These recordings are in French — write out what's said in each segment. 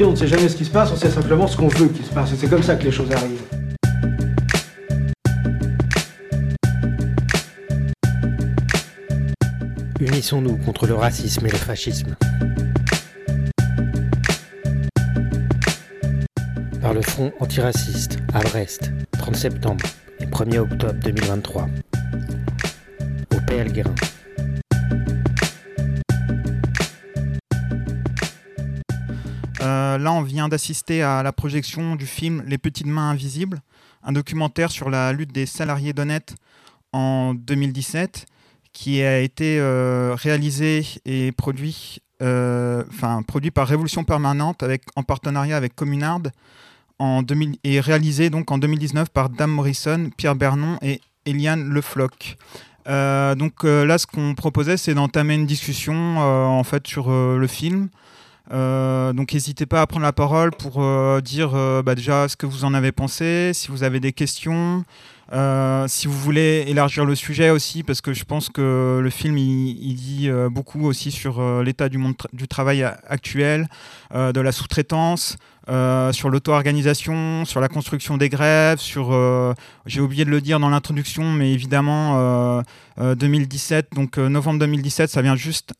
on ne sait jamais ce qui se passe, on sait simplement ce qu'on veut qu'il se passe. Et c'est comme ça que les choses arrivent. Unissons-nous contre le racisme et le fascisme. Par le Front antiraciste à Brest, 30 septembre et 1er octobre 2023. Au PL Guérin. Euh, là, on vient d'assister à la projection du film Les petites mains invisibles, un documentaire sur la lutte des salariés d'Honnête en 2017, qui a été euh, réalisé et produit, euh, enfin produit par Révolution Permanente avec, en partenariat avec Communard en 2000, et réalisé donc en 2019 par Dame Morrison, Pierre Bernon et Eliane Lefloc. donc là, ce qu'on proposait, c'est d'entamer une discussion en fait sur le film, euh, donc n'hésitez pas à prendre la parole pour euh, dire euh, bah, déjà ce que vous en avez pensé, si vous avez des questions, si vous voulez élargir le sujet aussi, parce que je pense que le film il, dit beaucoup aussi sur l'état du monde du travail actuel, de la sous-traitance. sur l'auto-organisation, sur la construction des grèves, sur, j'ai oublié de le dire dans l'introduction, mais évidemment, 2017, donc novembre 2017, ça vient juste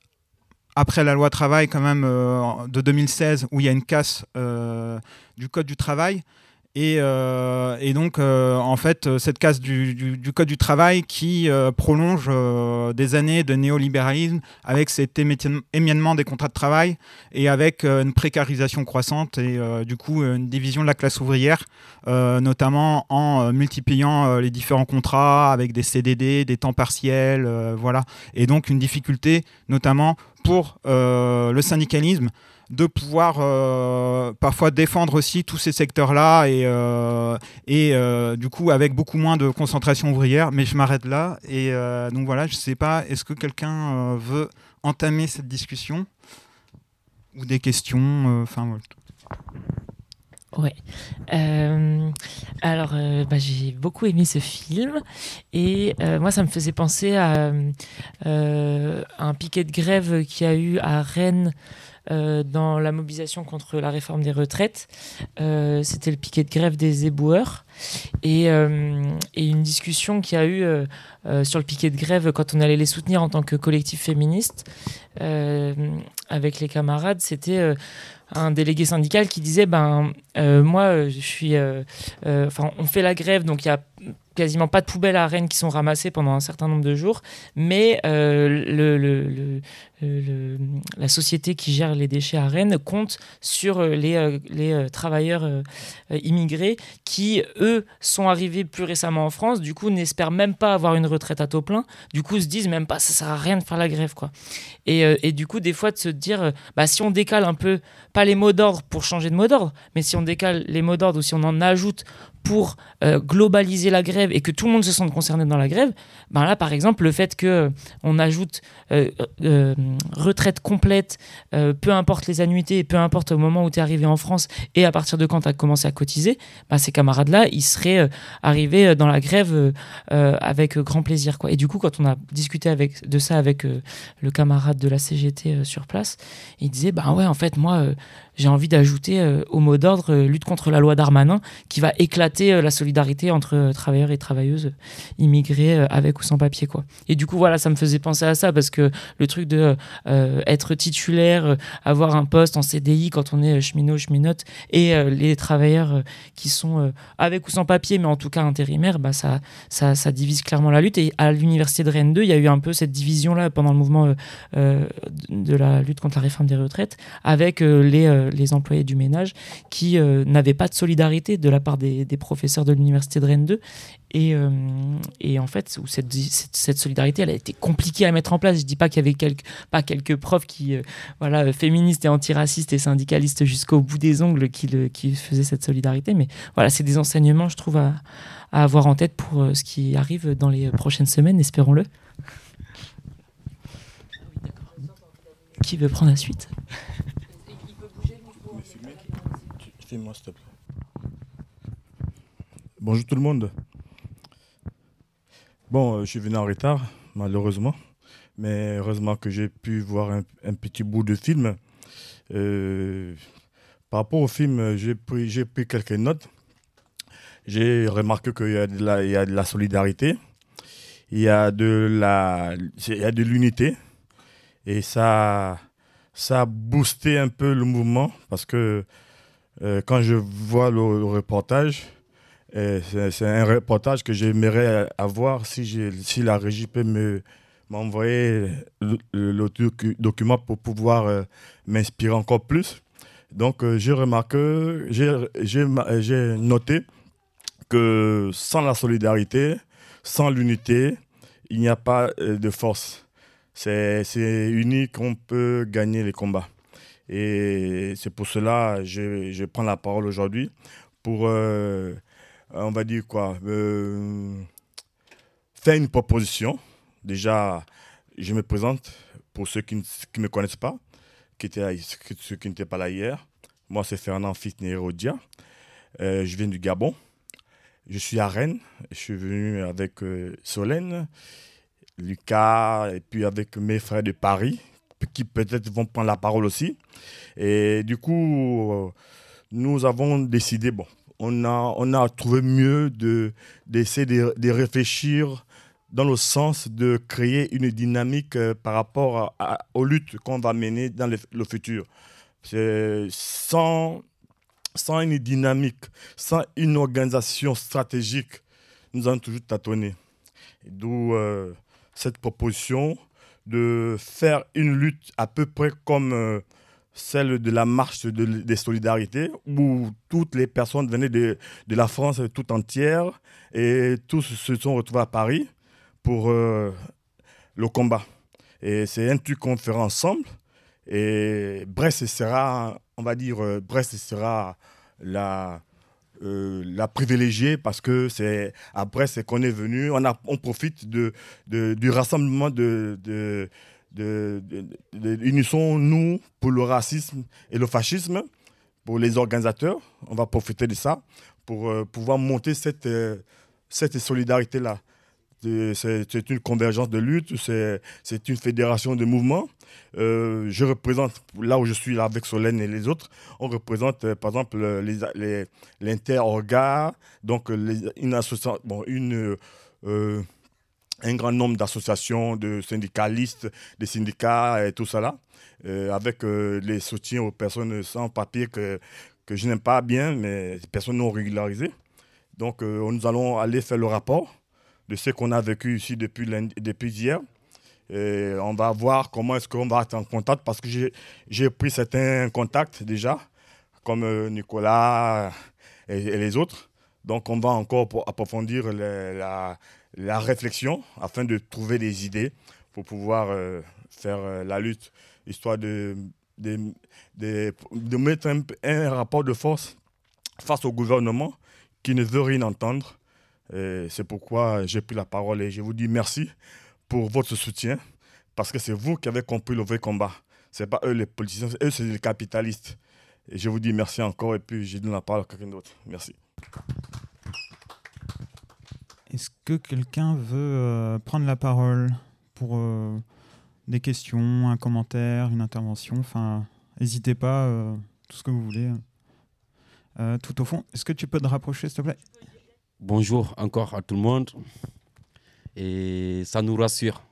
après la loi travail quand même euh, de 2016 où il y a une casse euh, du code du travail et, euh, et donc en fait cette casse du, code du travail qui prolonge des années de néolibéralisme avec cet émiettement des contrats de travail et avec une précarisation croissante et du coup une division de la classe ouvrière notamment en multipliant les différents contrats avec des CDD, des temps partiels, voilà. Et donc une difficulté notamment pour euh, le syndicalisme de pouvoir euh, parfois défendre aussi tous ces secteurs-là et, euh, et du coup avec beaucoup moins de concentration ouvrière. Mais je m'arrête là et donc voilà, je ne sais pas, est-ce que quelqu'un veut entamer cette discussion ou des questions Enfin voilà. Ouais. Euh, alors, euh, bah, j'ai beaucoup aimé ce film et euh, moi, ça me faisait penser à un piquet de grève qui a eu à Rennes dans la mobilisation contre la réforme des retraites. C'était le piquet de grève des éboueurs et, et une discussion qui a eu sur le piquet de grève quand on allait les soutenir en tant que collectif féministe avec les camarades. C'était un délégué syndical qui disait ben euh, moi je suis euh, euh, enfin on fait la grève donc il y a quasiment pas de poubelles à Rennes qui sont ramassées pendant un certain nombre de jours, mais euh, la société qui gère les déchets à Rennes compte sur euh, les, euh, travailleurs immigrés qui, eux, sont arrivés plus récemment en France, du coup n'espèrent même pas avoir une retraite à taux plein, du coup se disent même pas ça sert à rien de faire la grève. quoi. Et, et du coup, des fois, de se dire, bah, si on décale un peu, pas les mots d'ordre pour changer de mot d'ordre, mais si on décale les mots d'ordre ou si on en ajoute pour euh, globaliser la grève et que tout le monde se sente concerné dans la grève, ben là, par exemple, le fait que euh, on ajoute euh, retraite complète, peu importe les annuités, peu importe au moment où tu es arrivé en France et à partir de quand tu as commencé à cotiser, ben ces camarades-là, ils seraient arrivés dans la grève avec grand plaisir. Quoi. Et du coup, quand on a discuté avec, de ça avec le camarade de la CGT sur place, il disait, ben ouais, en fait, moi, j'ai envie d'ajouter au mot d'ordre lutte contre la loi Darmanin, qui va éclater euh, la solidarité entre travailleurs et travailleuses immigrés avec ou sans papier. Quoi. Et du coup, voilà, ça me faisait penser à ça, parce que le truc de être titulaire, avoir un poste en CDI quand on est cheminot, cheminote, et les travailleurs qui sont avec ou sans papier, mais en tout cas intérimaires, bah, ça, ça, ça divise clairement la lutte. Et à l'université de Rennes 2, il y a eu un peu cette division-là pendant le mouvement de la lutte contre la réforme des retraites, avec les euh, les employés du ménage qui euh, n'avaient pas de solidarité de la part des, professeurs de l'université de Rennes 2 et, euh, et, en fait, où cette, cette, solidarité, elle a été compliquée à mettre en place. Je dis pas qu'il y avait pas quelques profs qui, voilà, féministes et antiracistes et syndicalistes jusqu'au bout des ongles qui, le, qui faisaient cette solidarité, mais voilà, c'est des enseignements, je trouve, à, à, avoir en tête pour ce qui arrive dans les prochaines semaines, espérons-le. Qui veut prendre la suite? Bonjour tout le monde. Bon, euh, je suis venu en retard, malheureusement. Mais heureusement que j'ai pu voir un, petit bout de film. Euh, Par rapport au film, j'ai pris, quelques notes. J'ai remarqué qu'il y a de la, solidarité, il y a de l'unité, et ça, ça a boosté un peu le mouvement parce que euh, quand je vois le, reportage, c'est c'est un reportage que j'aimerais avoir si, si la régie peut me m'envoyer le, le docu- document pour pouvoir euh, m'inspirer encore plus. Donc euh, j'ai remarqué, j'ai- noté que sans la solidarité, sans l'unité, il n'y a pas euh, de force. C'est uni qu'on peut gagner les combats. Et c'est pour cela que je, je prends la parole aujourd'hui pour, euh, on va dire quoi, euh, faire une proposition. Déjà, je me présente pour ceux qui ne me connaissent pas, qui étaient, ceux qui n'étaient pas là hier. Moi, c'est Fernand Fitner Odia. Euh, je viens du Gabon. Je suis à Rennes. Je suis venu avec euh, Solène, Lucas, et puis avec mes frères de Paris, qui peut-être vont prendre la parole aussi. Et du coup, euh, nous avons décidé, bon, on a, on a trouvé mieux de, d'essayer de, de réfléchir dans le sens de créer une dynamique euh, par rapport à- aux luttes qu'on va mener dans le, le futur. Sans, sans une dynamique, sans une organisation stratégique, nous allons toujours tâtonner. D'où euh, cette proposition de faire une lutte à peu près comme euh, celle de la marche de- des solidarités, où toutes les personnes venaient de, de la France tout entière et tous se sont retrouvés à Paris pour euh, le combat. Et c'est un truc qu'on fera ensemble. Et Brest sera, on va dire, euh, Brest sera la, euh, la privilégiée parce que c'est à Brest qu'on est venu. On, on profite de, de- du rassemblement de, Unissons-nous pour le racisme et le fascisme, pour les organisateurs. On va profiter de ça pour euh, pouvoir monter cette, euh, cette solidarité-là. C'est une convergence de lutte, c'est une fédération de mouvements. Euh, je représente, là où je suis là avec Solène et les autres, on représente par exemple euh, les, les, donc une association, une, un grand nombre d'associations, de syndicalistes, des syndicats et tout là, euh, avec euh, les soutiens aux personnes sans papier que, que je n'aime pas bien, mais des personnes non régularisées. Donc euh, nous allons aller faire le rapport de ce qu'on a vécu ici depuis, depuis hier. On va voir comment est-ce qu'on va être en contact parce que j'ai- pris certains contacts déjà, comme Nicolas et, les autres. Donc on va encore approfondir la, la réflexion afin de trouver des idées pour pouvoir euh, faire euh, la lutte, histoire de, de, de, mettre un, rapport de force face au gouvernement qui ne veut rien entendre. C'est pourquoi j'ai pris la parole et je vous dis merci pour votre soutien parce que c'est vous qui avez compris le vrai combat. Ce n'est pas eux les politiciens, eux c'est les capitalistes. Je vous dis merci encore et puis je donne la parole à quelqu'un d'autre. Merci. Est-ce que quelqu'un veut euh, prendre la parole pour euh, des questions, un commentaire, une intervention? Enfin, n'hésitez pas, euh, tout ce que vous voulez. Tout au fond, est-ce que tu peux te rapprocher, s'il te plaît? Bonjour encore à tout le monde. Et ça nous rassure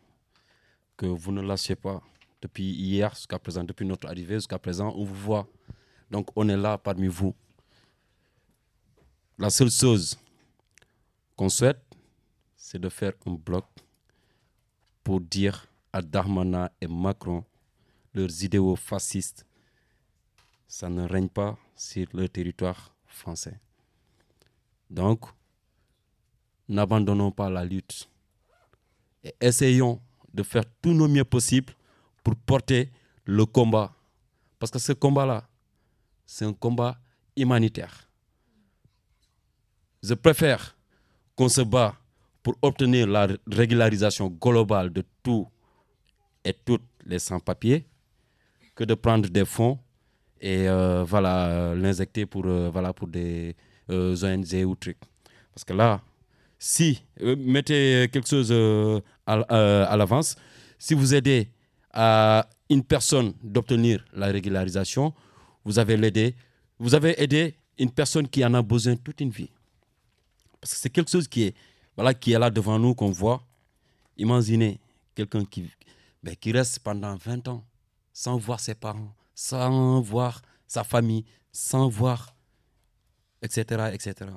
que vous ne lâchez pas. Depuis hier jusqu'à présent, depuis notre arrivée jusqu'à présent, on vous voit. Donc on est là parmi vous. La seule chose qu'on souhaite, c'est de faire un bloc pour dire à Darmanin et Macron leurs idéaux fascistes. Ça ne règne pas sur le territoire français. Donc, n'abandonnons pas la lutte et essayons de faire tout nos mieux possible pour porter le combat. Parce que ce combat-là, c'est un combat humanitaire. Je préfère qu'on se bat pour obtenir la régularisation globale de tous et toutes les sans-papiers que de prendre des fonds et euh, voilà, euh, l'injecter pour, euh, voilà, pour des euh, ONG ou trucs. Parce que là, si, mettez quelque chose à, à l'avance, si vous aidez à une personne d'obtenir la régularisation, vous avez l'aidé vous avez aidé une personne qui en a besoin toute une vie. Parce que c'est quelque chose qui est, voilà, qui est là devant nous, qu'on voit. Imaginez quelqu'un qui, ben, qui reste pendant 20 ans sans voir ses parents, sans voir sa famille, sans voir, etc. etc.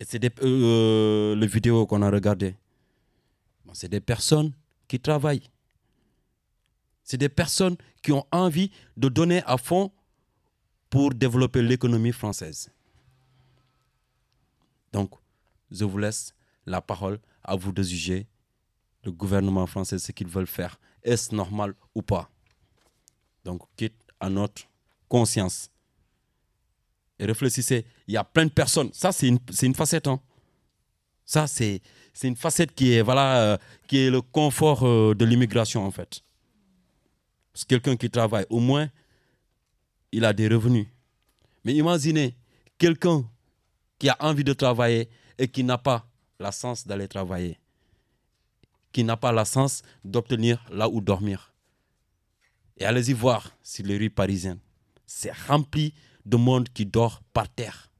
Et c'est des, euh, les vidéos qu'on a regardées. Bon, c'est des personnes qui travaillent. C'est des personnes qui ont envie de donner à fond pour développer l'économie française. Donc, je vous laisse la parole à vous de juger le gouvernement français ce qu'ils veulent faire. Est-ce normal ou pas? Donc, quitte à notre conscience. Et réfléchissez, il y a plein de personnes. Ça, c'est une, une, facette. Hein. Ça, c'est une facette qui est, voilà, euh, qui est le confort euh, de l'immigration, en fait. C'est quelqu'un qui travaille, au moins, il a des revenus. Mais imaginez quelqu'un qui a envie de travailler et qui n'a pas la sens d'aller travailler, qui n'a pas la sens d'obtenir là où dormir. Et allez-y voir sur les rues parisiennes. C'est rempli de monde qui dort par terre.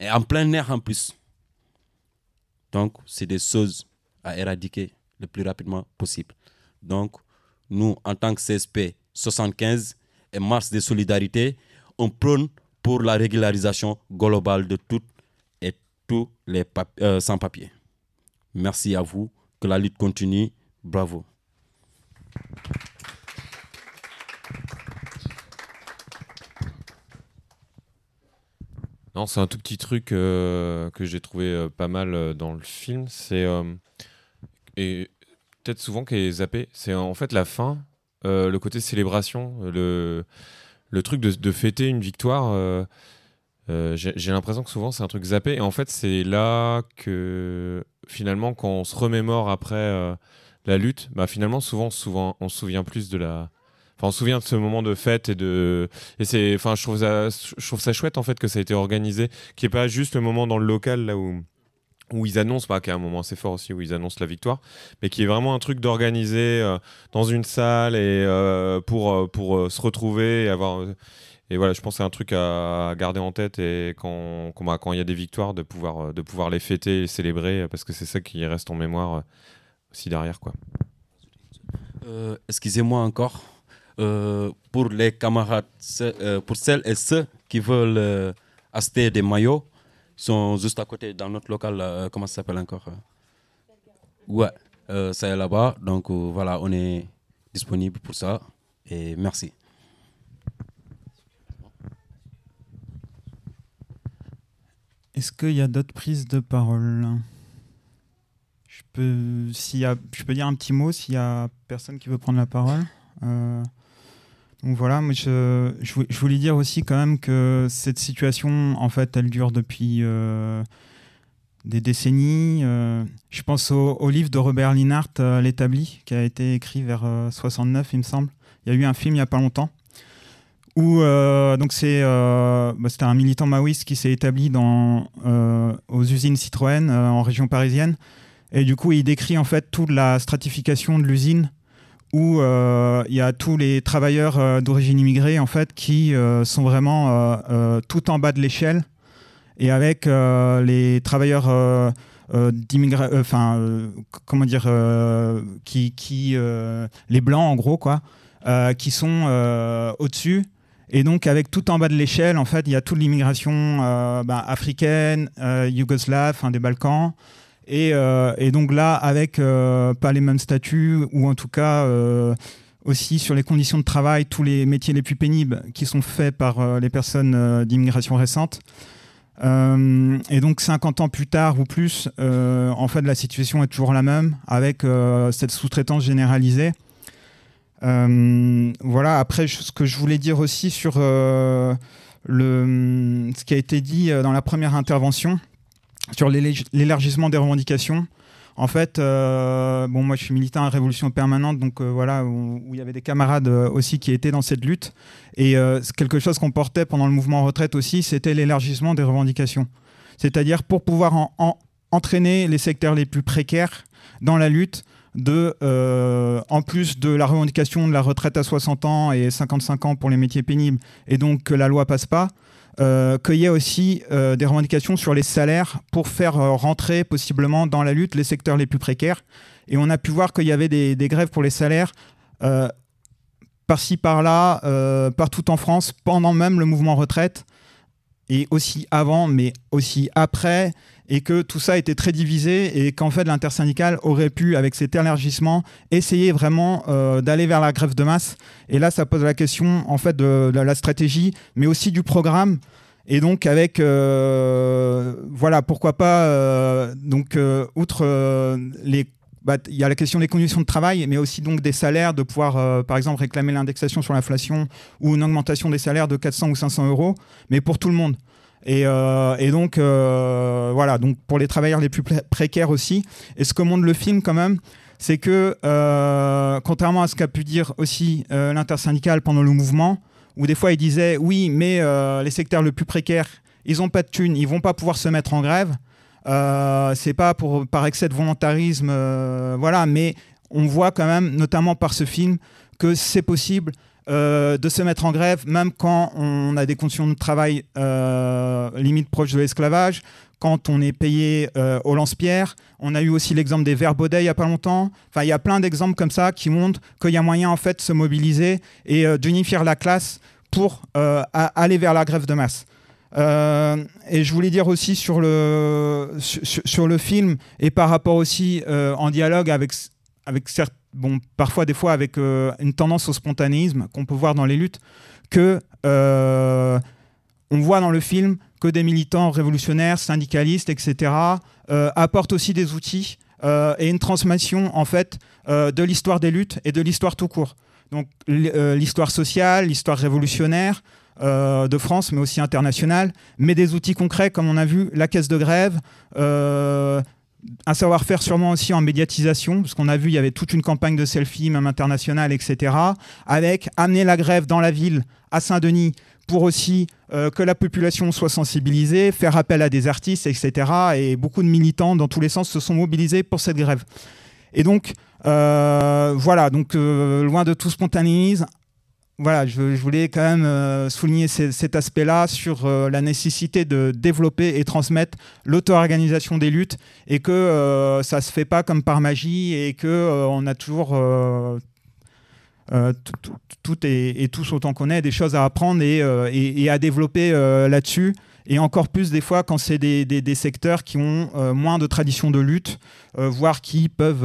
Et en plein air en plus. Donc, c'est des choses à éradiquer le plus rapidement possible. Donc, nous, en tant que CSP 75 et Mars de solidarité, on prône pour la régularisation globale de toutes tous les euh, sans-papiers. Merci à vous, que la lutte continue. Bravo. Non, c'est un tout petit truc euh, que j'ai trouvé euh, pas mal dans le film. C'est et peut-être souvent qui est zappé. C'est en fait la fin, le côté célébration, le le truc de, fêter une victoire, euh, j'ai l'impression que souvent c'est un truc zappé. Et en fait, c'est là que finalement, quand on se remémore après euh, la lutte, bah, finalement, souvent, souvent, on se souvient plus de la. Enfin, on se souvient de ce moment de fête et de. Et c'est. Enfin, je trouve ça, je trouve ça chouette en fait que ça a été organisé, qui est pas juste le moment dans le local là où où ils annoncent, bah, qui est un moment assez fort aussi, où ils annoncent la victoire, mais qui est vraiment un truc d'organiser euh, dans une salle et pour, pour se retrouver et avoir. Et voilà, je pense que c'est un truc à, garder en tête et quand bah, quand il y a des victoires, de pouvoir, de pouvoir les fêter et célébrer, parce que c'est ça qui reste en mémoire aussi derrière. quoi. Excusez-moi encore. pour les camarades, pour celles et ceux qui veulent acheter des maillots, sont juste à côté dans notre local, euh, comment ça s'appelle encore euh? Ouais, euh, c'est là-bas. Donc voilà, on est disponible pour ça. Et merci. Est-ce qu'il y a d'autres prises de parole? Je peux, y a, je peux dire un petit mot s'il y a personne qui veut prendre la parole? Donc voilà, moi je, je, voulais dire aussi quand même que cette situation, en fait, elle dure depuis euh, des décennies. Euh, je pense au, livre de Robert Linhart, euh, L'établi, qui a été écrit vers 69, il me semble. Il y a eu un film il n'y a pas longtemps. Où donc c'est bah, c'était un militant maoïste qui s'est établi dans, aux usines Citroën en région parisienne. Et du coup, il décrit en fait toute la stratification de l'usine où euh, il y a tous les travailleurs euh, d'origine immigrée en fait qui euh, sont vraiment tout en bas de l'échelle et avec les travailleurs d'immigration, enfin comment dire, qui, qui les blancs en gros quoi, qui sont au-dessus. Et donc, avec tout en bas de l'échelle, en fait, il y a toute l'immigration bah, africaine, yougoslave, des Balkans, euh, et, donc là, avec euh, pas les mêmes statuts, ou en tout cas euh, aussi sur les conditions de travail, tous les métiers les plus pénibles qui sont faits par les personnes d'immigration récente. et donc 50 ans plus tard ou plus, en fait, la situation est toujours la même, avec cette sous-traitance généralisée. Voilà, après, ce que je voulais dire aussi sur le, ce qui a été dit dans la première intervention, sur l'élargissement des revendications. En fait, euh, bon, moi je suis militant à Révolution permanente, donc euh, voilà, où, il y avait des camarades euh, aussi qui étaient dans cette lutte. Et quelque chose qu'on portait pendant le mouvement retraite aussi, c'était l'élargissement des revendications. C'est-à-dire pour pouvoir entraîner les secteurs les plus précaires dans la lutte, de, euh, en plus de la revendication de la retraite à 60 ans et 55 ans pour les métiers pénibles, et donc que la loi passe pas, euh, qu'il y ait aussi euh, des revendications sur les salaires pour faire rentrer possiblement dans la lutte les secteurs les plus précaires. Et on a pu voir qu'il y avait des, des grèves pour les salaires par-ci par-là, partout en France, pendant même le mouvement retraite, et aussi avant, mais aussi après, et que tout ça était très divisé, et qu'en fait l'intersyndicale aurait pu, avec cet élargissement, essayer vraiment euh, d'aller vers la grève de masse. Et là, ça pose la question en fait de, la stratégie, mais aussi du programme. Et donc avec euh, voilà pourquoi pas euh, donc outre les bah, il y a la question des conditions de travail, mais aussi donc des salaires, de pouvoir, par exemple, réclamer l'indexation sur l'inflation ou une augmentation des salaires de 400 ou 500 euros, mais pour tout le monde. Et, euh, et donc, euh, voilà, donc pour les travailleurs les plus pré- précaires aussi. Et ce que montre le film, quand même, c'est que, euh, contrairement à ce qu'a pu dire aussi l'intersyndicale pendant le mouvement, où des fois il disait oui, mais les secteurs les plus précaires, ils n'ont pas de thunes, ils vont pas pouvoir se mettre en grève. C'est pas pour par excès de volontarisme, voilà, mais on voit quand même, notamment par ce film, que c'est possible euh, de se mettre en grève, même quand on a des conditions de travail euh, limite proches de l'esclavage, quand on est payé euh, au lance-pierre. On a eu aussi l'exemple des verres Baudet il n'y a pas longtemps. Enfin, il y a plein d'exemples comme ça qui montrent qu'il y a moyen en fait de se mobiliser et euh, d'unifier la classe pour aller vers la grève de masse. Et je voulais dire aussi sur le, sur, le film et par rapport aussi en dialogue avec, avec certes, bon, parfois des fois avec euh, une tendance au spontanéisme qu'on peut voir dans les luttes, que euh, on voit dans le film que des militants révolutionnaires, syndicalistes, etc., euh, apportent aussi des outils et une transmission en fait de l'histoire des luttes et de l'histoire tout court. Donc l'histoire sociale, l'histoire révolutionnaire de France, mais aussi internationale, mais des outils concrets comme on a vu la caisse de grève. Un savoir-faire sûrement aussi en médiatisation, parce qu'on a vu il y avait toute une campagne de selfies, même internationale, etc. Avec amener la grève dans la ville, à Saint-Denis, pour aussi euh, que la population soit sensibilisée, faire appel à des artistes, etc. Et beaucoup de militants dans tous les sens se sont mobilisés pour cette grève. Et donc, euh, voilà, donc euh, loin de tout spontanéisme, voilà, je, voulais quand même euh, souligner ce- cet aspect-là sur euh, la nécessité de développer et transmettre l'auto-organisation des luttes et que euh, ça se fait pas comme par magie et que euh, on a toujours tout- et, tous autant qu'on est des choses à apprendre et, à développer là-dessus. Et encore plus des fois quand c'est des, des- secteurs qui ont moins de tradition de lutte, voire qui peuvent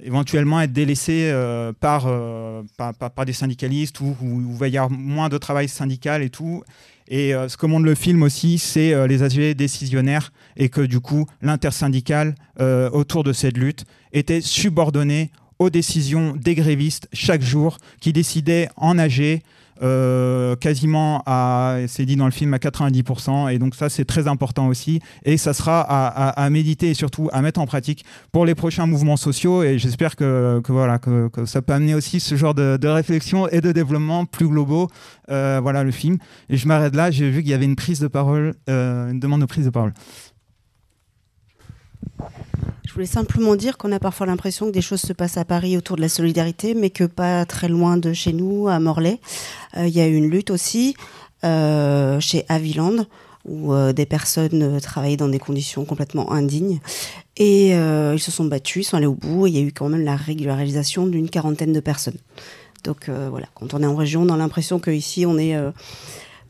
éventuellement être délaissés euh, par, euh, par, par- des syndicalistes ou où il va y avoir moins de travail syndical et tout. Et euh, ce que montre le film aussi, c'est les aspects décisionnaires et que du coup, l'intersyndicale autour de cette lutte était subordonné aux décisions des grévistes chaque jour qui décidaient en AG euh, quasiment à, c'est dit dans le film, à 90%. Et donc ça, c'est très important aussi. Et ça sera à, méditer et surtout à mettre en pratique pour les prochains mouvements sociaux. Et j'espère que, que voilà, que, ça peut amener aussi ce genre de, de réflexion et de développement plus globaux. Euh, voilà le film. Et je m'arrête là. J'ai vu qu'il y avait une prise de parole, euh, une demande de prise de parole. Je voulais simplement dire qu'on a parfois l'impression que des choses se passent à Paris autour de la solidarité, mais que pas très loin de chez nous, à Morlaix, euh, il y a eu une lutte aussi euh, chez Aviland où euh, des personnes travaillaient dans des conditions complètement indignes. Et ils se sont battus, ils sont allés au bout, et il y a eu quand même la régularisation d'une quarantaine de personnes. Donc voilà, quand on est en région, on a l'impression qu'ici, on est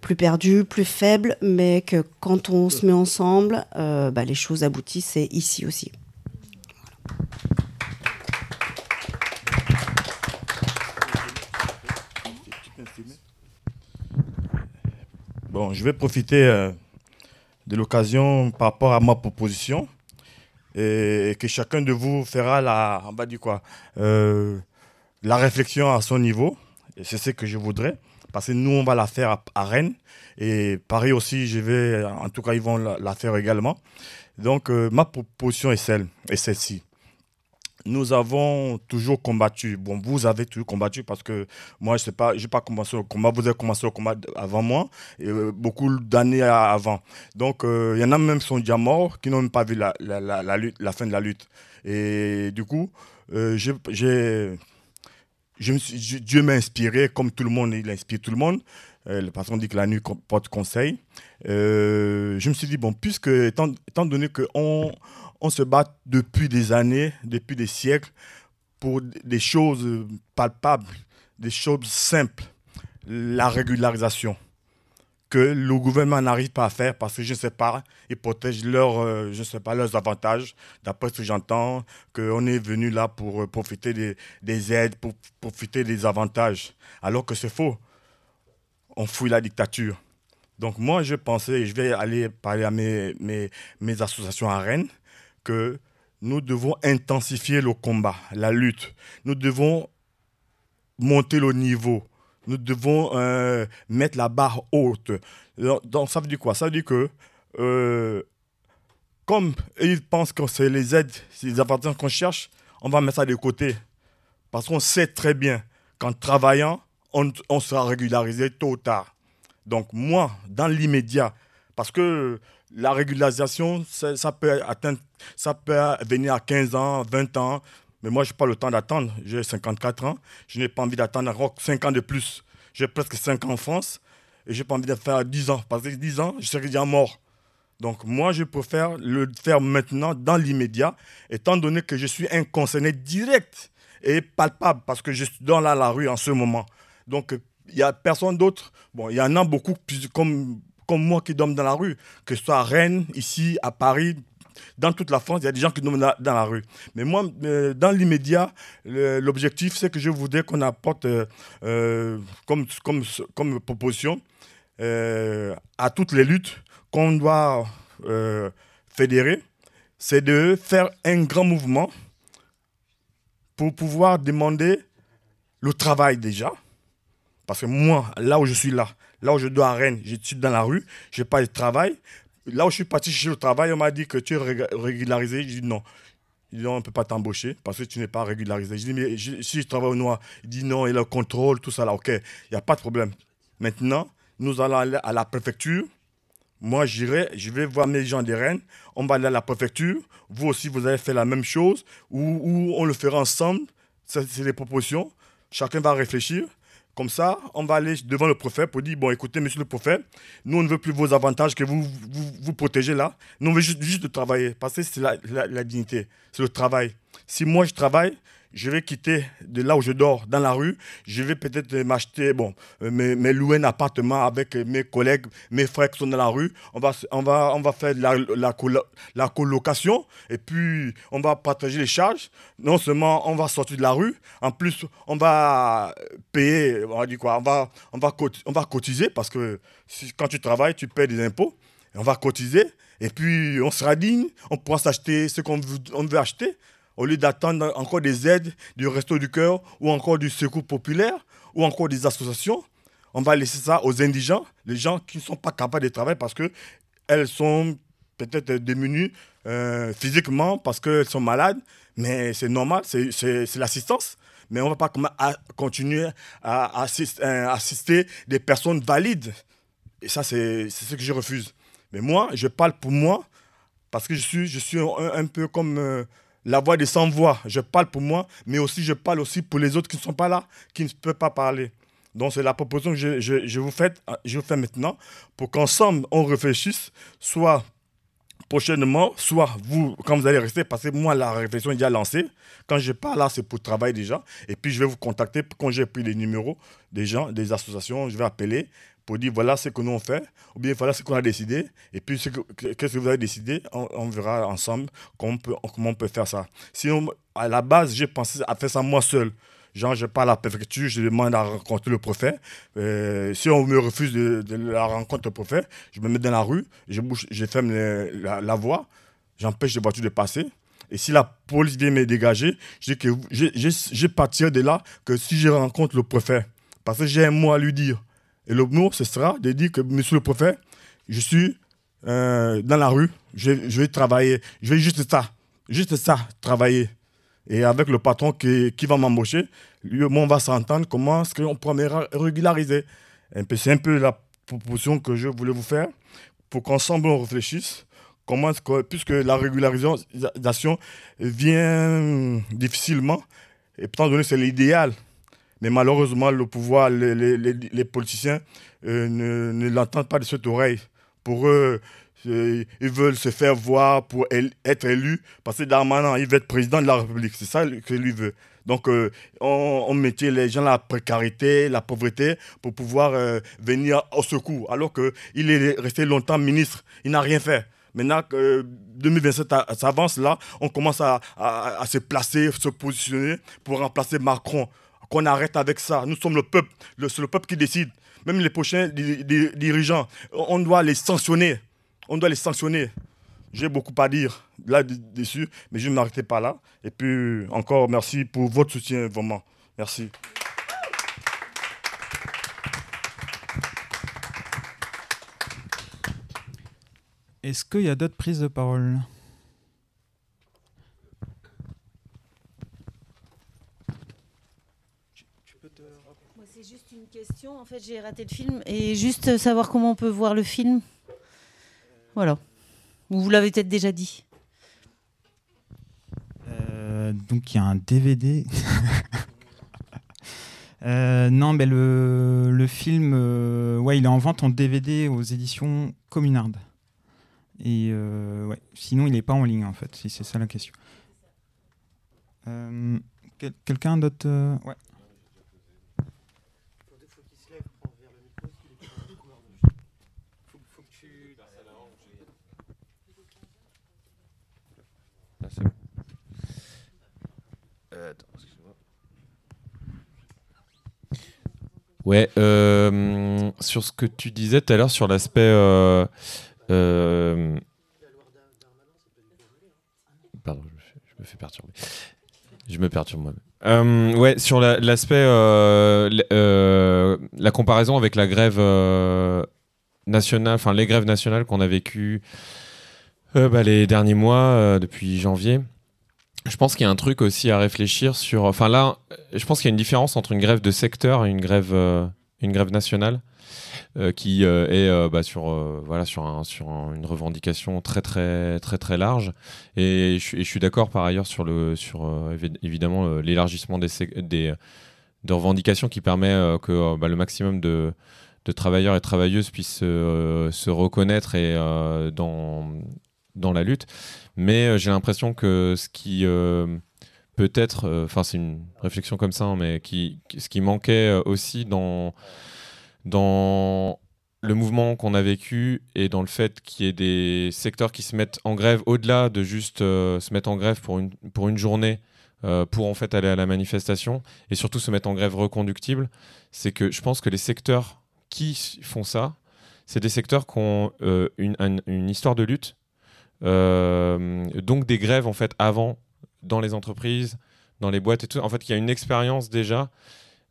plus perdu, plus faible, mais que quand on se met ensemble, bah, les choses aboutissent, et ici aussi. Bon, je vais profiter euh, de l'occasion par rapport à ma proposition et que chacun de vous fera la, on va dire quoi, euh, la réflexion à son niveau. C'est ce que je voudrais. Parce que nous, on va la faire à, Rennes. Et Paris aussi, je vais, en tout cas, ils vont la, la faire également. Donc, euh, ma proposition est celle, est celle-ci. Nous avons toujours combattu. Bon, vous avez toujours combattu parce que moi, je sais pas, j'ai pas commencé le combat. Vous avez commencé le combat avant moi, et euh, beaucoup d'années avant. Donc, euh, il y en a même qui sont déjà morts, qui n'ont même pas vu la, lutte, la fin de la lutte. Et du coup, euh, Dieu m'a inspiré, comme tout le monde, il inspire tout le monde. Euh, le patron dit que la nuit porte conseil. Je me suis dit, bon, puisque, étant, étant donné qu'on on se bat depuis des années, depuis des siècles, pour des choses palpables, des choses simples, la régularisation, que le gouvernement n'arrive pas à faire parce que, je ne sais pas, ils protègent leurs, euh, leurs avantages. D'après ce que j'entends, qu'on est venu là pour euh, profiter des, des aides, pour profiter des avantages, alors que c'est faux. On fouille la dictature. Donc moi, je pensais, je vais aller parler à mes associations à Rennes, que nous devons intensifier le combat, la lutte. Nous devons monter le niveau. Nous devons euh, mettre la barre haute. Donc, ça veut dire quoi? Ça veut dire que, euh, comme ils pensent que c'est les aides, c'est les avantages qu'on cherche, on va mettre ça de côté. Parce qu'on sait très bien qu'en travaillant, on, sera régularisé tôt ou tard. Donc moi, dans l'immédiat, parce que la régularisation, ça peut atteindre, ça peut venir à 15 ans, 20 ans, mais moi, je n'ai pas le temps d'attendre. J'ai 54 ans, je n'ai pas envie d'attendre encore 5 ans de plus. J'ai presque 5 ans en France et je n'ai pas envie de faire 10 ans. Parce que 10 ans, je serai déjà mort. Donc moi, je préfère le faire maintenant, dans l'immédiat, étant donné que je suis un concerné direct et palpable, parce que je suis dans la, rue en ce moment. Donc, il n'y a personne d'autre. Bon, il y en a beaucoup comme, comme moi qui dorment dans la rue, que ce soit à Rennes, ici, à Paris, dans toute la France, il y a des gens qui dorment dans, dans la rue. Mais moi, euh, dans l'immédiat, l'objectif, c'est que je voudrais qu'on apporte euh, euh, comme, comme, comme proposition à toutes les luttes qu'on doit fédérer, c'est de faire un grand mouvement pour pouvoir demander le travail déjà. Parce que moi, là où je suis là, là où je dois à Rennes, je suis dans la rue, je n'ai pas de travail. Là où je suis parti chercher le travail, on m'a dit que tu es rég- régularisé. Je dis non. Il dit on ne peut pas t'embaucher parce que tu n'es pas régularisé. Je dis mais si je travaille au noir, il dit non, il a le contrôle, tout ça là, ok, il n'y a pas de problème. Maintenant, nous allons aller à la préfecture. Moi, j'irai, je vais voir mes gens des Rennes. On va aller à la préfecture. Vous aussi, vous avez fait la même chose. Ou, ou on le fera ensemble. C'est les propositions. Chacun va réfléchir. Comme ça, on va aller devant le prophète pour dire, bon, écoutez, monsieur le prophète, nous, on ne veut plus vos avantages que vous vous, vous protégez là. Nous, on veut juste, juste travailler. Parce que c'est la, la- la dignité. C'est le travail. Si moi, je travaille, je vais quitter de là où je dors, dans la rue. Je vais peut-être m'acheter, bon, euh, me, me louer un appartement avec euh, mes collègues, mes frères qui sont dans la rue. On va, on va, on va faire la, la, la colocation et puis on va partager les charges. Non seulement on va sortir de la rue, en plus on va payer, on va quoi, on va, on va, on va cotiser parce que si- quand tu travailles, tu paies des impôts. On va cotiser et puis on sera digne, on pourra s'acheter ce qu'on veut, on veut acheter au lieu d'attendre encore des aides du Resto du Cœur ou encore du Secours Populaire ou encore des associations. On va laisser ça aux indigents, les gens qui ne sont pas capables de travailler parce qu'elles sont peut-être démunies euh, physiquement parce qu'elles sont malades, mais c'est normal, c'est- l'assistance. Mais on ne va pas continuer à euh, assister des personnes valides. Et ça, c'est ce que je refuse. Mais moi, je parle pour moi parce que je suis, je suis un, un peu comme euh, la voix des sans-voix. Je parle pour moi, mais aussi je parle aussi pour les autres qui ne sont pas là, qui ne peuvent pas parler. Donc c'est la proposition que je, vous fais, je vous fais maintenant pour qu'ensemble on réfléchisse, soit prochainement, soit vous, quand vous allez rester, parce que moi la réflexion est déjà lancée. Quand je parle là, c'est pour travail déjà. Et puis je vais vous contacter quand j'ai pris les numéros des gens, des associations, je vais appeler pour dire voilà ce que nous on fait, ou bien voilà ce qu'on a décidé, et puis que- que- qu'est-ce que vous avez décidé, on, verra ensemble comment on, peut, faire ça. Sinon, à la base, j'ai pensé à faire ça moi seul. Genre, je parle à la préfecture, je demande à rencontrer le préfet. Euh, si on me refuse de, la rencontre du préfet, je me mets dans la rue, je, bouge, je ferme le- la, la voie, j'empêche les voitures de passer. Et si la police vient me dégager, je dis que je, je, je partirai de là que si je rencontre le préfet, parce que j'ai un mot à lui dire. Et le mot, ce sera de dire que, monsieur le préfet, je suis euh, dans la rue, je, vais travailler. Je vais juste ça, juste ça, travailler. Et avec le patron qui, qui va m'embaucher, lui, moi, on va s'entendre comment est-ce qu'on pourra me régulariser. C'est un peu la proposition que je voulais vous faire pour qu'ensemble on réfléchisse. Comment puisque la régularisation vient difficilement, et étant donné c'est l'idéal, mais malheureusement, le pouvoir, les, politiciens euh, ne, l'entendent pas de cette oreille. Pour eux, euh, ils veulent se faire voir pour être élus, parce que Darmanin, il veut être président de la République. C'est ça que lui veut. Donc, euh, on, on mettait les gens dans la précarité, la pauvreté, pour pouvoir venir au secours. Alors qu'il est resté longtemps ministre, il n'a rien fait. Maintenant que euh, 2027 a- s'avance, là, on commence à, à- à se placer, se positionner pour remplacer Macron. Qu'on arrête avec ça. Nous sommes le peuple. Le- C'est le peuple qui décide. Même les prochains di- di- dirigeants, on doit les sanctionner. On doit les sanctionner. J'ai beaucoup à dire là-dessus, mais je ne m'arrêtais pas là. Et puis, encore merci pour votre soutien, vraiment. Merci. Est-ce qu'il y a d'autres prises de parole Moi, c'est juste une question. En fait, j'ai raté le film et juste savoir comment on peut voir le film. Voilà. Ou vous l'avez peut-être déjà dit. Euh, donc il y a un DVD. Euh, non, mais le, film, euh, ouais, il est en vente en DVD aux éditions Communard. Et sinon, il n'est pas en ligne en fait, si c'est ça la question. Quel- Quelqu'un d'autre. Là, c'est bon. Euh, attends, excuse-moi. Ouais, euh, sur ce que tu disais tout à l'heure sur l'aspect. euh, euh, Pardon, je me, fais, perturber. Je me perturbe moi-même. Euh, ouais, sur la- l'aspect. euh, l- euh, la comparaison avec la grève nationale, enfin les grèves nationales qu'on a vécues bah, les derniers mois, depuis janvier. Je pense qu'il y a un truc aussi à réfléchir sur. Enfin là, je pense qu'il y a une différence entre une grève de secteur et une grève, euh, une grève nationale euh, qui euh, est bah, sur, voilà, sur, un- sur un- une revendication très très très très large. Et je, suis- d'accord par ailleurs sur, le, sur évi- évidemment l'élargissement des, de revendications qui permet que bah, le maximum de, de travailleurs et travailleuses puissent se reconnaître et, dans, dans la lutte. Mais euh, j'ai l'impression que ce qui euh, peut-être, euh, enfin c'est une réflexion comme ça, hein, mais qui, ce qui manquait aussi dans, dans le mouvement qu'on a vécu et dans le fait qu'il y ait des secteurs qui se mettent en grève au-delà de juste se mettre en grève pour une, pour une journée pour en fait aller à la manifestation et surtout se mettre en grève reconductible, c'est que je pense que les secteurs qui font ça, c'est des secteurs qui ont une, un- une histoire de lutte, donc des grèves en fait avant dans les entreprises, dans les boîtes et tout. En fait, il y a une expérience déjà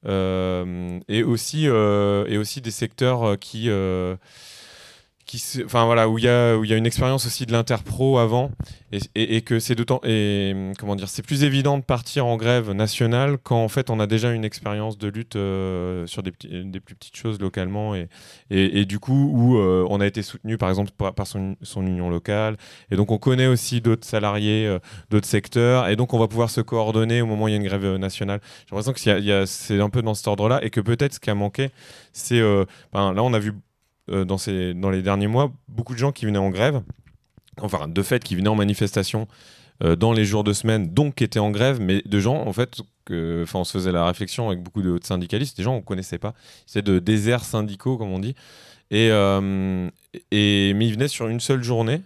euh, et aussi euh, et aussi des secteurs euh, qui euh, enfin voilà où il y a où il y a une expérience aussi de l'interpro avant. Et, que c'est d'autant et comment dire c'est plus évident de partir en grève nationale quand en fait on a déjà une expérience de lutte euh, sur des, des plus petites choses localement. Et, et, du coup où euh, on a été soutenu par exemple par, par son, son union locale. Et donc on connaît aussi d'autres salariés euh, d'autres secteurs. Et donc on va pouvoir se coordonner au moment où il y a une grève nationale. J'ai l'impression que c'est un peu dans cet ordre là et que peut-être ce qui a manqué c'est ben, là on a vu euh, dans, ces, dans les derniers mois beaucoup de gens qui venaient en grève, enfin de fait qui venaient en manifestation euh, dans les jours de semaine, donc qui étaient en grève, mais de gens en fait, que, on se faisait la réflexion avec beaucoup de syndicalistes, des gens qu'on connaissait pas, c'est de déserts syndicaux comme on dit, et, euh, et mais ils venaient sur une seule journée.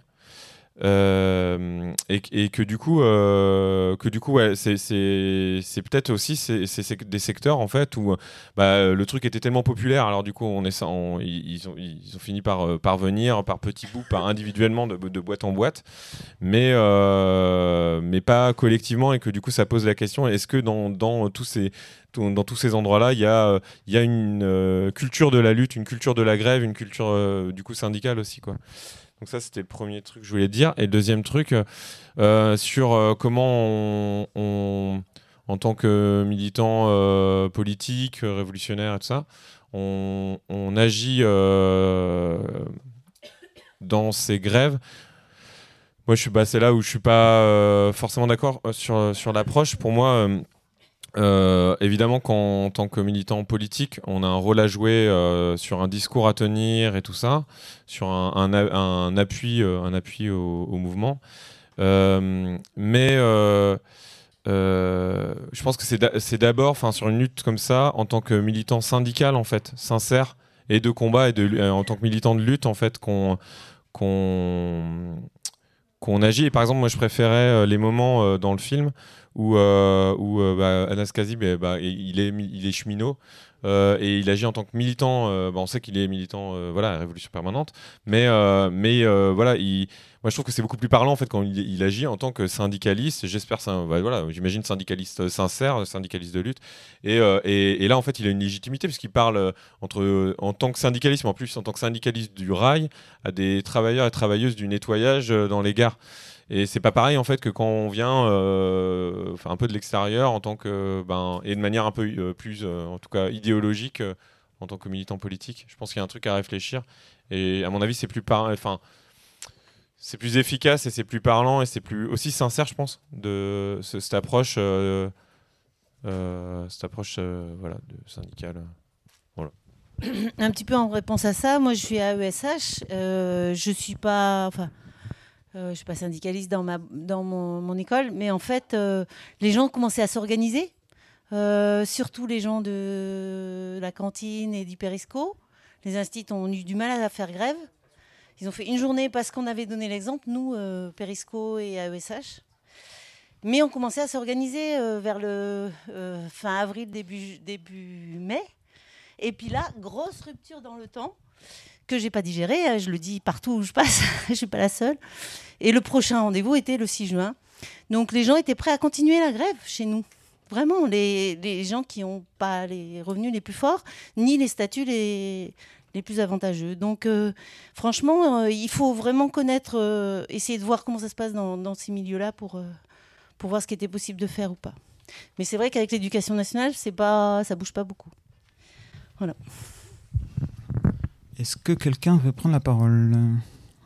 Euh, et, que du coup, euh, que du coup, c'est peut-être aussi des secteurs en fait où bah, le truc était tellement populaire, alors du coup, ils, ont, fini par euh, parvenir par petits bouts, par individuellement de, boîte en boîte, mais, mais pas collectivement, et que du coup, ça pose la question est-ce que dans, tous ces endroits-là, il y a, une culture de la lutte, une culture de la grève, une culture du coup syndicale aussi, quoi. Donc ça, c'était le premier truc que je voulais dire. Et deuxième truc, euh, sur euh, comment on, en tant que militant euh, politique, euh, révolutionnaire et tout ça, on, agit euh, dans ces grèves. Moi, je suis, bah, c'est là où je suis pas euh, forcément d'accord euh, sur, sur l'approche. Pour moi, euh, évidemment qu'en tant que militant politique, on a un rôle à jouer euh, sur un discours à tenir et tout ça, sur un, un appui, euh, un appui au, mouvement. Mais je pense que c'est d'a- c'est d'abord, enfin, sur une lutte comme ça, en tant que militant syndical, en fait, sincère et de combat et de, en tant que militant de lutte, en fait, qu'on qu'on qu'on agit. Et par exemple, moi, je préférais les moments dans le film où, euh, euh, bah, Anas Kazi, bah, il, est, cheminot. euh, et il agit en tant que militant. euh, bah, on sait qu'il est militant, voilà, à Révolution permanente. Mais, voilà, il, moi je trouve que c'est beaucoup plus parlant en fait quand il, agit en tant que syndicaliste. J'espère, voilà, j'imagine syndicaliste sincère, syndicaliste de lutte. Et, là en fait, il a une légitimité puisqu'il parle en tant que syndicaliste, mais en plus en tant que syndicaliste du rail, à des travailleurs et travailleuses du nettoyage dans les gares. Et c'est pas pareil en fait que quand on vient euh, un peu de l'extérieur en tant que ben et de manière un peu euh, plus euh, en tout cas idéologique euh, en tant que militant politique. Je pense qu'il y a un truc à réfléchir et à mon avis c'est plus par enfin c'est plus efficace et c'est plus parlant et c'est plus aussi sincère je pense de ce- cette approche cette approche voilà syndicale. Un petit peu en réponse à ça, moi je suis à ESH, je suis pas, enfin, euh, je suis pas syndicaliste dans mon, école, mais en fait, euh, les gens commencé à s'organiser, euh, surtout les gens de la cantine et d'Hyperisco. Les instituts ont eu du mal à faire grève. Ils ont fait une journée parce qu'on avait donné l'exemple, nous, Perisco et AESH. Mais on commençait à s'organiser vers le fin avril, début mai. Et puis là, grosse rupture dans le temps que j'ai pas digéré. euh, Je le dis partout où je passe, je suis pas la seule. Et le prochain rendez-vous était le 6 juin. Donc les gens étaient prêts à continuer la grève chez nous. Vraiment, les, gens qui n'ont pas les revenus les plus forts, ni les statuts les, plus avantageux. Donc euh, franchement, euh, il faut vraiment connaître, euh, essayer de voir comment ça se passe dans, dans ces milieux-là pour, pour voir ce qui était possible de faire ou pas. Mais c'est vrai qu'avec l'éducation nationale, c'est pas, ça bouge pas beaucoup. Voilà. Est-ce que quelqu'un veut prendre la parole?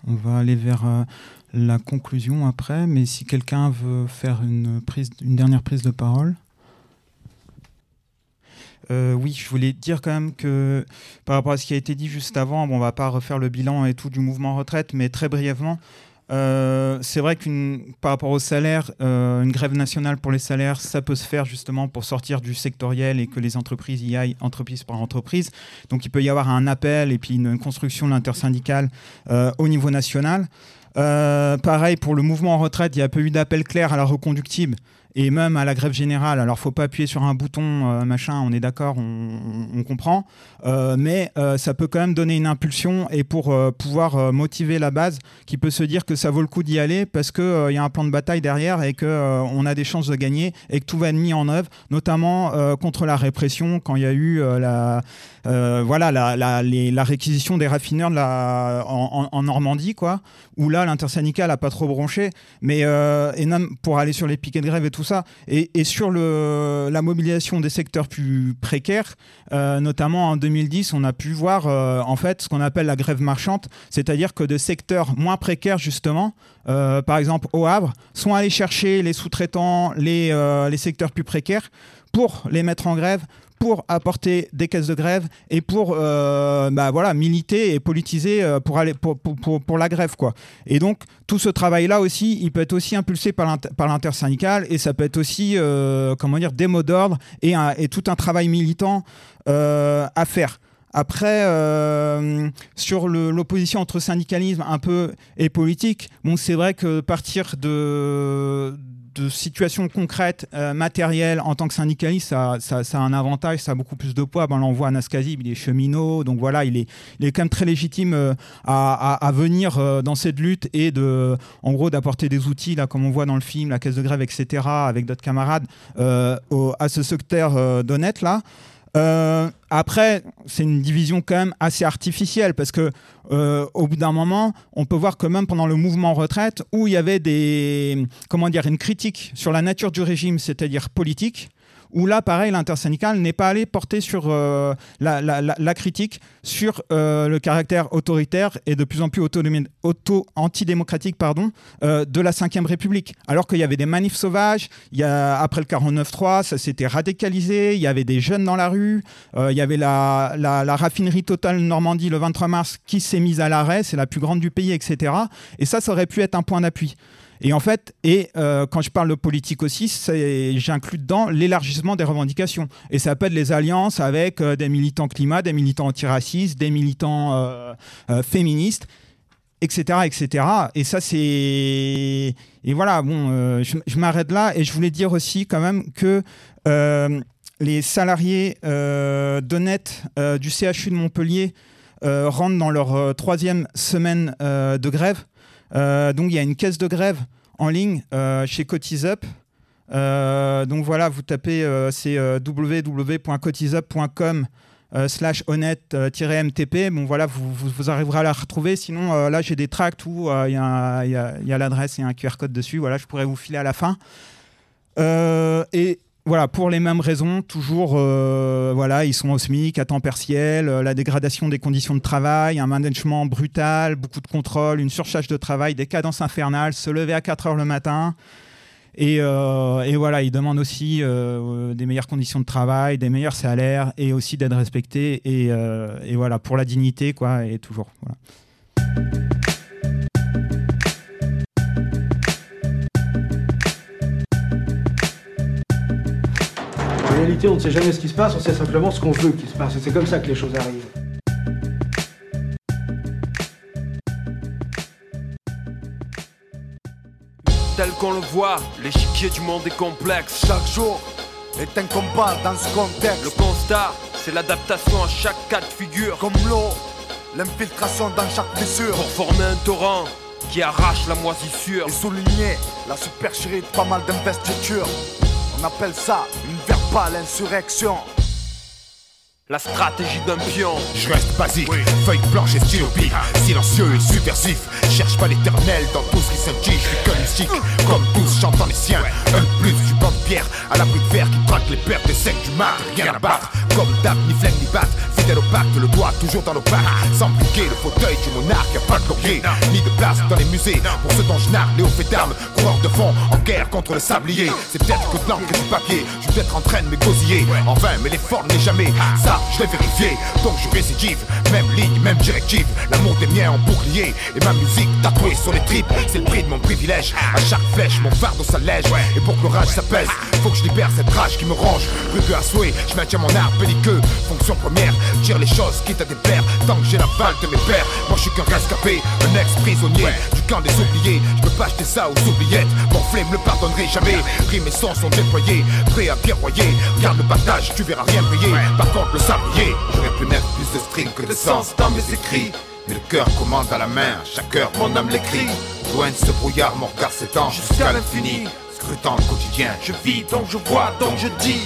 On va aller vers euh, la conclusion après, mais si quelqu'un veut faire une, dernière prise de parole. Euh, oui, je voulais dire quand même que par rapport à ce qui a été dit juste avant, on va pas refaire le bilan et tout du mouvement retraite, mais très brièvement, euh, c'est vrai qu'une par rapport au salaire, euh, une grève nationale pour les salaires, ça peut se faire justement pour sortir du sectoriel et que les entreprises y aillent entreprise par entreprise. Donc il peut y avoir un appel et puis une construction l'intersyndicale euh, au niveau national. Euh, pareil pour le mouvement en retraite, il y a peu eu d'appel clair à la reconductible et même à la grève générale. Alors, faut pas appuyer sur un bouton, euh, machin, on est d'accord, on, on comprend. Euh, mais euh, ça peut quand même donner une impulsion et pour pouvoir motiver la base qui peut se dire que ça vaut le coup d'y aller parce qu'il il y a un plan de bataille derrière et qu'on on a des chances de gagner et que tout va être mis en œuvre, notamment contre la répression quand il y a eu la, euh, voilà, la, la, la réquisition des raffineurs de la, en, en- Normandie, quoi, où là, l'intersyndicale a pas trop bronché, mais euh, et même pour aller sur les piquets de grève et tout ça, et, et sur le, la mobilisation des secteurs plus précaires, euh, notamment en 2010, on a pu voir euh, en fait ce qu'on appelle la grève marchande, c'est-à-dire que de secteurs moins précaires justement, euh, par exemple au Havre, sont allés chercher les sous-traitants, les, euh, les secteurs plus précaires pour les mettre en grève, pour apporter des caisses de grève et pour euh, bah, voilà, militer et politiser euh, pour, aller, pour, pour, pour, la grève. Quoi. Et donc, tout ce travail-là aussi, il peut être aussi impulsé par l'inter- par l'intersyndicale et ça peut être aussi, euh, comment dire, des mots d'ordre et, et tout un travail militant à faire. Après, sur l'opposition entre syndicalisme un peu et politique, bon, c'est vrai que partir de situations concrètes, euh, matérielles, en tant que syndicaliste, ça, ça- ça a un avantage, ça a beaucoup plus de poids. Ben, là, on voit Anaskazib, il est cheminot, donc voilà, il est, il est quand même très légitime euh, à, à- à venir euh, dans cette lutte et de, en gros, d'apporter des outils, là, comme on voit dans le film, la caisse de grève, etc., avec d'autres camarades, au- à ce secteur d'honnête, là. Euh, après, c'est une division quand même assez artificielle parce que euh, au bout d'un moment, on peut voir que même pendant le mouvement retraite, où il y avait des, comment dire, une critique sur la nature du régime, c'est-à-dire politique, où là, pareil, l'intersyndicale n'est pas allé porter sur euh, la, critique sur euh, le caractère autoritaire et de plus en plus auto-antidémocratique euh, de la Ve République. Alors qu'il y avait des manifs sauvages, il y a, après le 49-3, ça s'était radicalisé, il y avait des jeunes dans la rue, il y avait la, la, raffinerie totale Normandie le 23 mars qui s'est mise à l'arrêt, c'est la plus grande du pays, etc. Et ça, ça aurait pu être un point d'appui. Et en fait, et euh, quand je parle de politique aussi, j'inclus dedans l'élargissement des revendications. Et ça peut être les alliances avec euh, des militants climat, des militants antiracistes, des militants euh, féministes etc., etc. Et ça, c'est... Et voilà, bon, je, m'arrête là. Et je voulais dire aussi quand même que les salariés d'honnête du CHU de Montpellier rentrent dans leur troisième semaine de grève. Euh, donc il y a une caisse de grève en ligne euh, chez CotisUp. Euh, donc voilà, vous tapez c'est www.cotisup.com slash honnête-mtp. Bon voilà, vous, vous, arriverez à la retrouver. Sinon, là j'ai des tracts où il y a, a l'adresse et un QR code dessus. Voilà, je pourrais vous filer à la fin. et voilà, pour les mêmes raisons, toujours, euh, voilà, ils sont au SMIC, à temps partiel, euh, la dégradation des conditions de travail, un management brutal, beaucoup de contrôle, une surcharge de travail, des cadences infernales, se lever à 4 heures le matin. Et, euh, voilà, ils demandent aussi des meilleures conditions de travail, des meilleurs salaires et aussi d'être respectés. Et, et, voilà, pour la dignité, quoi, et toujours. On ne sait jamais ce qui se passe, on sait simplement ce qu'on veut qu'il se passe. Et c'est comme ça que les choses arrivent. Tel qu'on le voit, l'échiquier du monde est complexe. Chaque jour est un combat dans ce contexte. Le constat, c'est l'adaptation à chaque cas de figure. Comme l'eau, l'infiltration dans chaque fissure. Pour former un torrent qui arrache la moisissure. Et souligner la supercherie de pas mal d'investitures. On appelle ça une verbale insurrection. La stratégie d'un pion. Je reste basique, feuille blanche et stylo Silencieux et subversif. Cherche pas l'éternel dans tout ce qui s'indige. Je suis comme comme tous chantant les siens. Un plus pierre à l'abri de verre qui traque les pertes des secs du mar. Rien à battre, comme d'hab, ni flingue ni batte. Fidèle au pacte, le doigt toujours dans pattes. Sans piquer le fauteuil du monarque, y'a pas de laurier, ni de place dans les musées. Pour ce dont je narre, Léo fait d'armes, coureur de fond, en guerre contre le sablier. C'est peut-être que de l'encre et du papier. Je suis peut-être en train de m'égosiller. En vain, mais l'effort n'est jamais. Ça, je l'ai vérifié, donc je récidive. Même ligne, même directive. L'amour des miens en bouclier. Et ma musique tatouée sur les tripes. C'est le prix de mon privilège. À chaque flèche, mon fardeau s'allège. Et pour que l'orage faut que je libère cette rage qui me range. Que à souhait, je maintiens mon art belliqueux. Fonction première, tire les choses quitte à pères. Tant que j'ai la balle de mes pères, moi je suis qu'un rescapé, un ex-prisonnier du camp des oubliés. Je peux pas acheter ça aux oubliettes. Mon flemme me le pardonnerai jamais. Rimes et sons sont déployés, prêts à royer Garde le partage, tu verras rien briller. Par contre, le sablier, j'aurais pu mettre plus de string que de sens dans mes écrits. Mais le cœur commande à la main, chaque heure mon âme l'écrit. Loin de ce brouillard, mon regard s'étend jusqu'à l'infini. Le quotidien, je vis donc je vois donc je dis.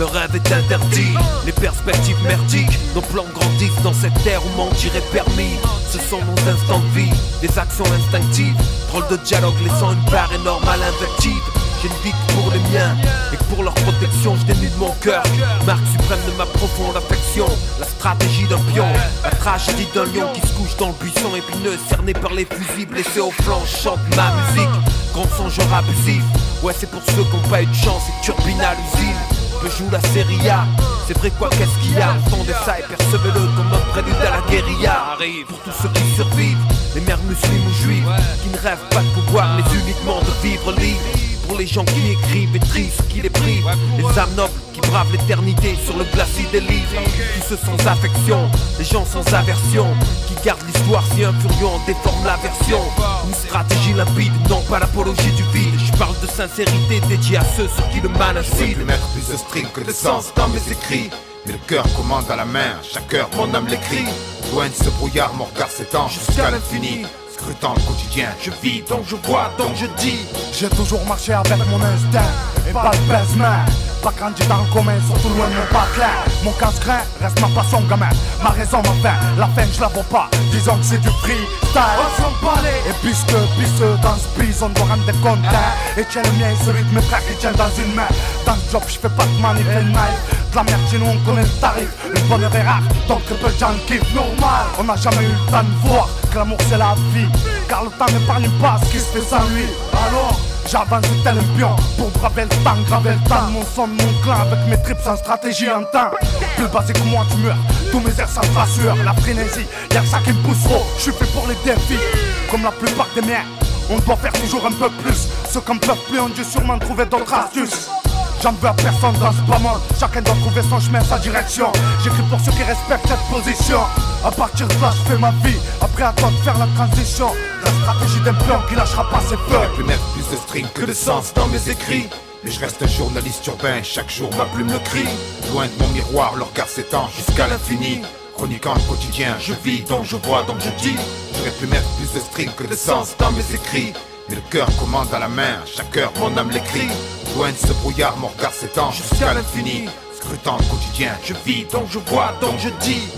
Le rêve est interdit, les perspectives merdiques, nos plans grandissent dans cette terre où mentir est permis. Ce sont nos instants de vie, des actions instinctives, drôle de dialogue laissant une part énorme à l'invective. J'ai une vie pour les miens et pour leur protection. Je dénude mon cœur Marque suprême de ma profonde affection. La stratégie d'un pion La tragédie d'un lion qui se couche dans le buisson épineux Cerné par les fusibles. Laissé au flanc Chante ma musique Grand songeur abusif Ouais c'est pour ceux qui n'ont pas eu de chance et turbine à l'usine Je joue la série A. C'est vrai quoi qu'est-ce qu'il y a? Entendez ça et percevez-le comme un prélude à la guérilla. Arrive. Pour tous ceux qui survivent Les mères musulmanes ou juives Qui ne rêvent pas de pouvoir mais uniquement de vivre libre. Pour les gens qui écrivent et tristes qui les privent. Les âmes nobles l'éternité sur le glacis des livres. Tous ceux sans affection, les gens sans aversion, qui gardent l'histoire si un furieux en déforme la version. Une stratégie limpide, non pas l'apologie du vide. Je parle de sincérité dédiée à ceux sur qui le mal incite. Je mettre plus de string que de sens dans mes écrits. Mais le cœur commande à la main, chaque heure mon âme l'écrit. Loin de ce brouillard, mon regard s'étend jusqu'à l'infini scrutant le quotidien. Je vis donc je vois donc je dis. J'ai toujours marché avec mon instinct et pas de baisse Pas grandi dans le commun, surtout loin de mon patelin Mon casse-grain reste ma passion gamin. Ma raison, ma fin, la fin je la vois pas. Disons que c'est du freestyle Et puisque puisque dans ce bise on doit rendre des comptes. Hein. Et tiens le mien celui de mes frères qui tient dans une main. Dans le job je fais pas de manip et de de la merde chez nous on connaît le tarif. Une bonne est rare donc que peu de gens kiffent. Normal. On n'a jamais eu le temps de voir que l'amour c'est la vie. Car le temps n'épargne pas ce qui se fait sans lui. Alors J'avance tel un pion pour braver le temps, graver le temps. Mon son, mon clan avec mes trips en stratégie en temps. Plus basé que moi tu meurs, tous mes airs sans sueur La frénésie, y'a que ça qui me pousse trop. Je suis fait pour les défis, comme la plupart des miens On doit faire toujours un peu plus. Ceux qui ne peuvent plus ont dû sûrement trouver d'autres astuces. J'en veux à personne dans ce bas monde. Chacun doit trouver son chemin, sa direction. J'écris pour ceux qui respectent cette position. À partir de là je fais ma vie. Après à toi de faire la transition. La stratégie d'un plan qui lâchera pas ses feux. Pu mettre plus de string que de sens dans mes écrits mais je reste un journaliste urbain, chaque jour ma plume le crie. Loin de mon miroir, le regard s'étend jusqu'à l'infini. Chroniquant le quotidien, je vis, donc je vois, donc je dis. J'aurais pu mettre plus de string que de sens dans mes écrits. Mais le cœur commande à la main, chaque heure mon âme l'écrit. Loin de ce brouillard, mon regard s'étend jusqu'à l'infini. Scrutant le quotidien, je vis, donc je vois, donc je dis